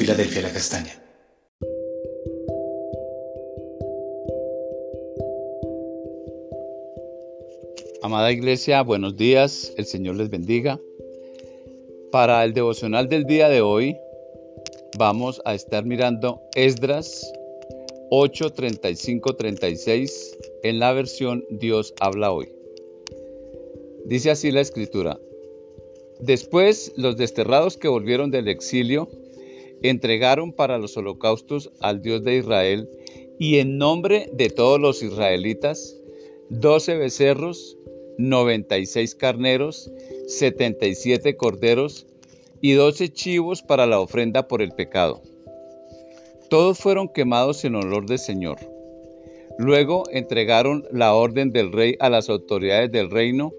Filadelfia La Castaña. Amada Iglesia, buenos días, el Señor les bendiga. Para el devocional del día de hoy vamos a estar mirando Esdras 8, 35, 36 en la versión Dios habla hoy. Dice así la escritura. Después los desterrados que volvieron del exilio entregaron para los holocaustos al Dios de Israel y en nombre de todos los israelitas, doce becerros, noventa y seis carneros, setenta y siete corderos y doce chivos para la ofrenda por el pecado. Todos fueron quemados en honor del Señor. Luego entregaron la orden del rey a las autoridades del reino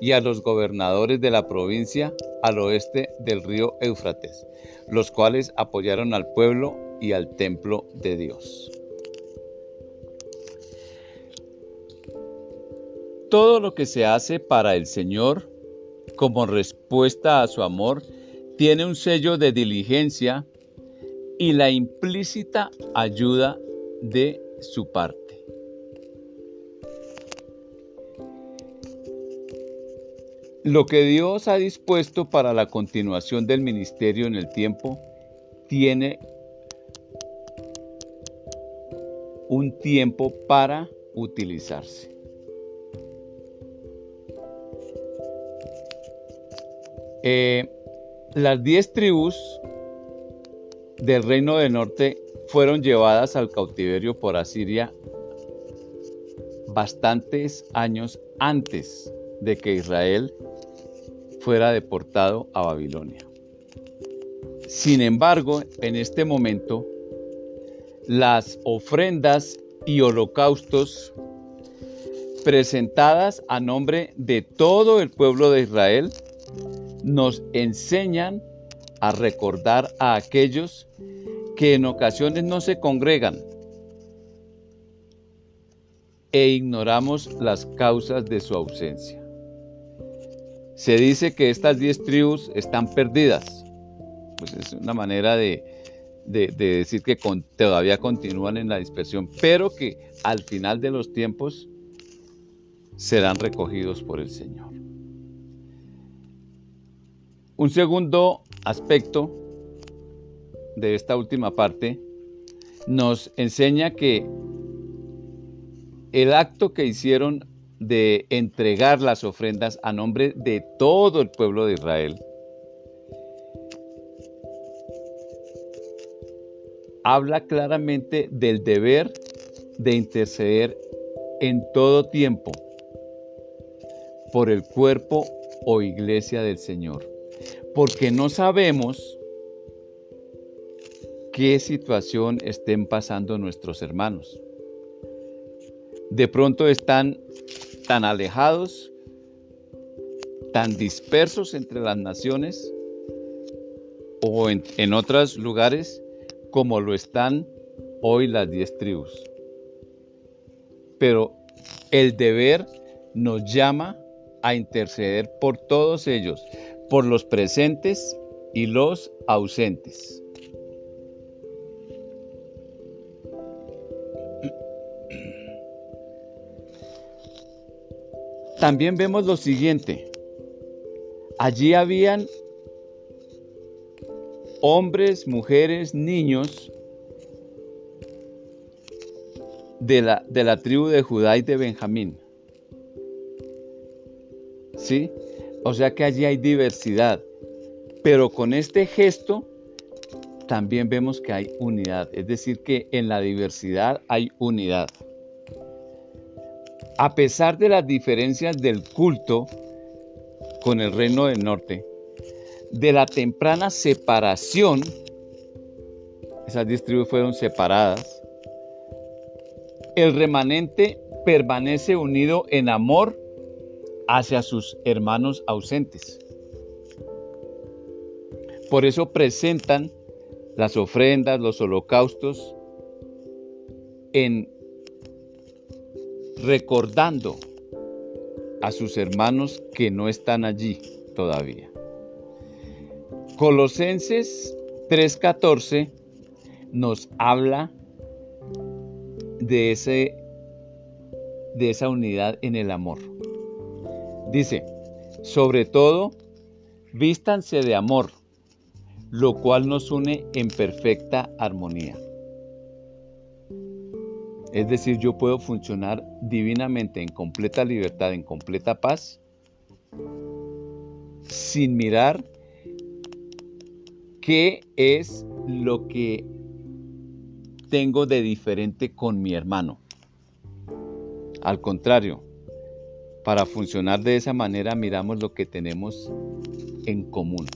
y a los gobernadores de la provincia al oeste del río Éufrates, los cuales apoyaron al pueblo y al templo de Dios. Todo lo que se hace para el Señor como respuesta a su amor tiene un sello de diligencia y la implícita ayuda de su parte. Lo que Dios ha dispuesto para la continuación del ministerio en el tiempo tiene un tiempo para utilizarse. Eh, las diez tribus del reino del norte fueron llevadas al cautiverio por Asiria bastantes años antes de que Israel fuera deportado a Babilonia. Sin embargo, en este momento, las ofrendas y holocaustos presentadas a nombre de todo el pueblo de Israel nos enseñan a recordar a aquellos que en ocasiones no se congregan e ignoramos las causas de su ausencia. Se dice que estas diez tribus están perdidas. Pues es una manera de, decir que todavía continúan en la dispersión, pero que al final de los tiempos serán recogidos por el Señor. Un segundo aspecto de esta última parte nos enseña que el acto que hicieron de entregar las ofrendas a nombre de todo el pueblo de Israel habla claramente del deber de interceder en todo tiempo por el cuerpo o iglesia del Señor porque no sabemos qué situación estén pasando nuestros hermanos. De pronto están tan alejados, tan dispersos entre las naciones o en, en otros lugares como lo están hoy las diez tribus. Pero el deber nos llama a interceder por todos ellos, por los presentes y los ausentes. También vemos lo siguiente. Allí habían hombres, mujeres, niños de la, de la tribu de Judá y de Benjamín. ¿Sí? O sea que allí hay diversidad. Pero con este gesto también vemos que hay unidad. Es decir, que en la diversidad hay unidad. A pesar de las diferencias del culto con el reino del norte, de la temprana separación, esas diez fueron separadas, el remanente permanece unido en amor hacia sus hermanos ausentes. Por eso presentan las ofrendas, los holocaustos, en recordando a sus hermanos que no están allí todavía. Colosenses 3.14 nos habla de, ese, de esa unidad en el amor. Dice, sobre todo, vístanse de amor, lo cual nos une en perfecta armonía. Es decir, yo puedo funcionar divinamente en completa libertad, en completa paz, sin mirar qué es lo que tengo de diferente con mi hermano. Al contrario, para funcionar de esa manera miramos lo que tenemos en común.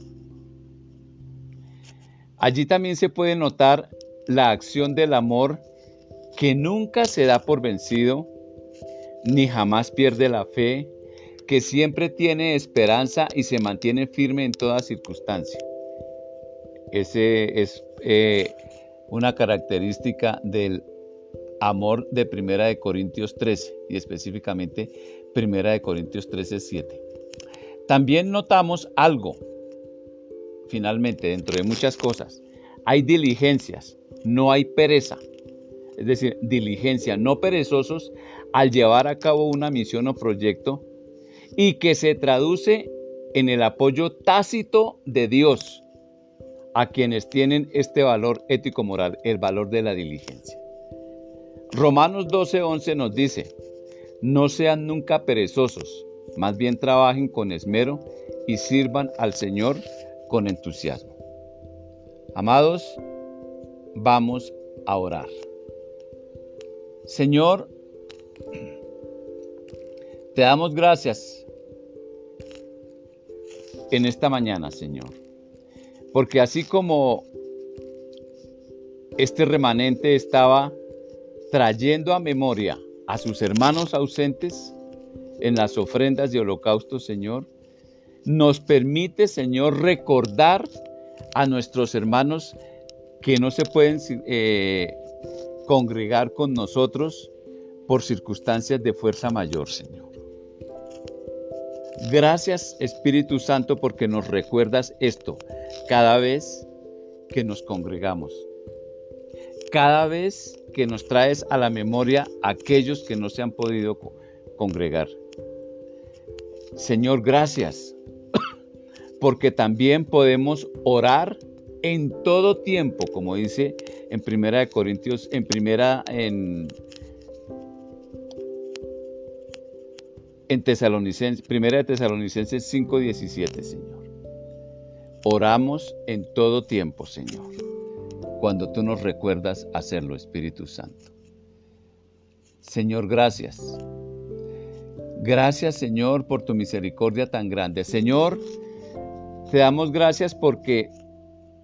Allí también se puede notar la acción del amor que nunca se da por vencido, ni jamás pierde la fe, que siempre tiene esperanza y se mantiene firme en toda circunstancia. Ese es eh, una característica del amor de Primera de Corintios 13 y específicamente Primera de Corintios 13, 7. También notamos algo, finalmente, dentro de muchas cosas. Hay diligencias, no hay pereza. Es decir, diligencia, no perezosos al llevar a cabo una misión o proyecto y que se traduce en el apoyo tácito de Dios a quienes tienen este valor ético-moral, el valor de la diligencia. Romanos 12:11 nos dice, no sean nunca perezosos, más bien trabajen con esmero y sirvan al Señor con entusiasmo. Amados, vamos a orar. Señor, te damos gracias en esta mañana, Señor. Porque así como este remanente estaba trayendo a memoria a sus hermanos ausentes en las ofrendas de holocausto, Señor, nos permite, Señor, recordar a nuestros hermanos que no se pueden eh, congregar con nosotros por circunstancias de fuerza mayor, Señor. Gracias Espíritu Santo porque nos recuerdas esto cada vez que nos congregamos. Cada vez que nos traes a la memoria aquellos que no se han podido congregar. Señor, gracias porque también podemos orar en todo tiempo, como dice en Primera de Corintios, en Primera en en Tesalonicenses, Primera de Tesalonicenses 5:17, Señor. Oramos en todo tiempo, Señor, cuando tú nos recuerdas hacerlo, Espíritu Santo. Señor, gracias. Gracias, Señor, por tu misericordia tan grande. Señor, te damos gracias porque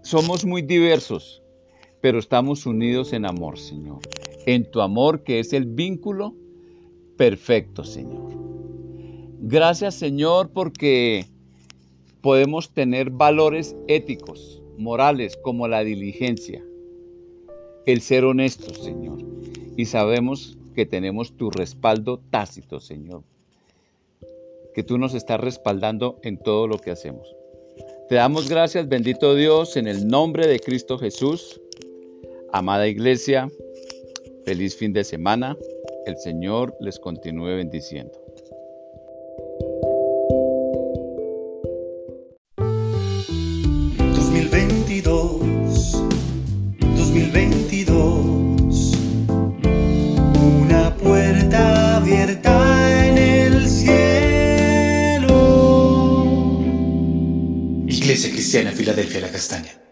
somos muy diversos, pero estamos unidos en amor, Señor. En tu amor que es el vínculo perfecto, Señor. Gracias Señor porque podemos tener valores éticos, morales, como la diligencia, el ser honestos, Señor. Y sabemos que tenemos tu respaldo tácito, Señor. Que tú nos estás respaldando en todo lo que hacemos. Te damos gracias, bendito Dios, en el nombre de Cristo Jesús. Amada iglesia, feliz fin de semana. El Señor les continúe bendiciendo. 2022. Una puerta abierta en el cielo. Iglesia Cristiana Filadelfia La Castaña.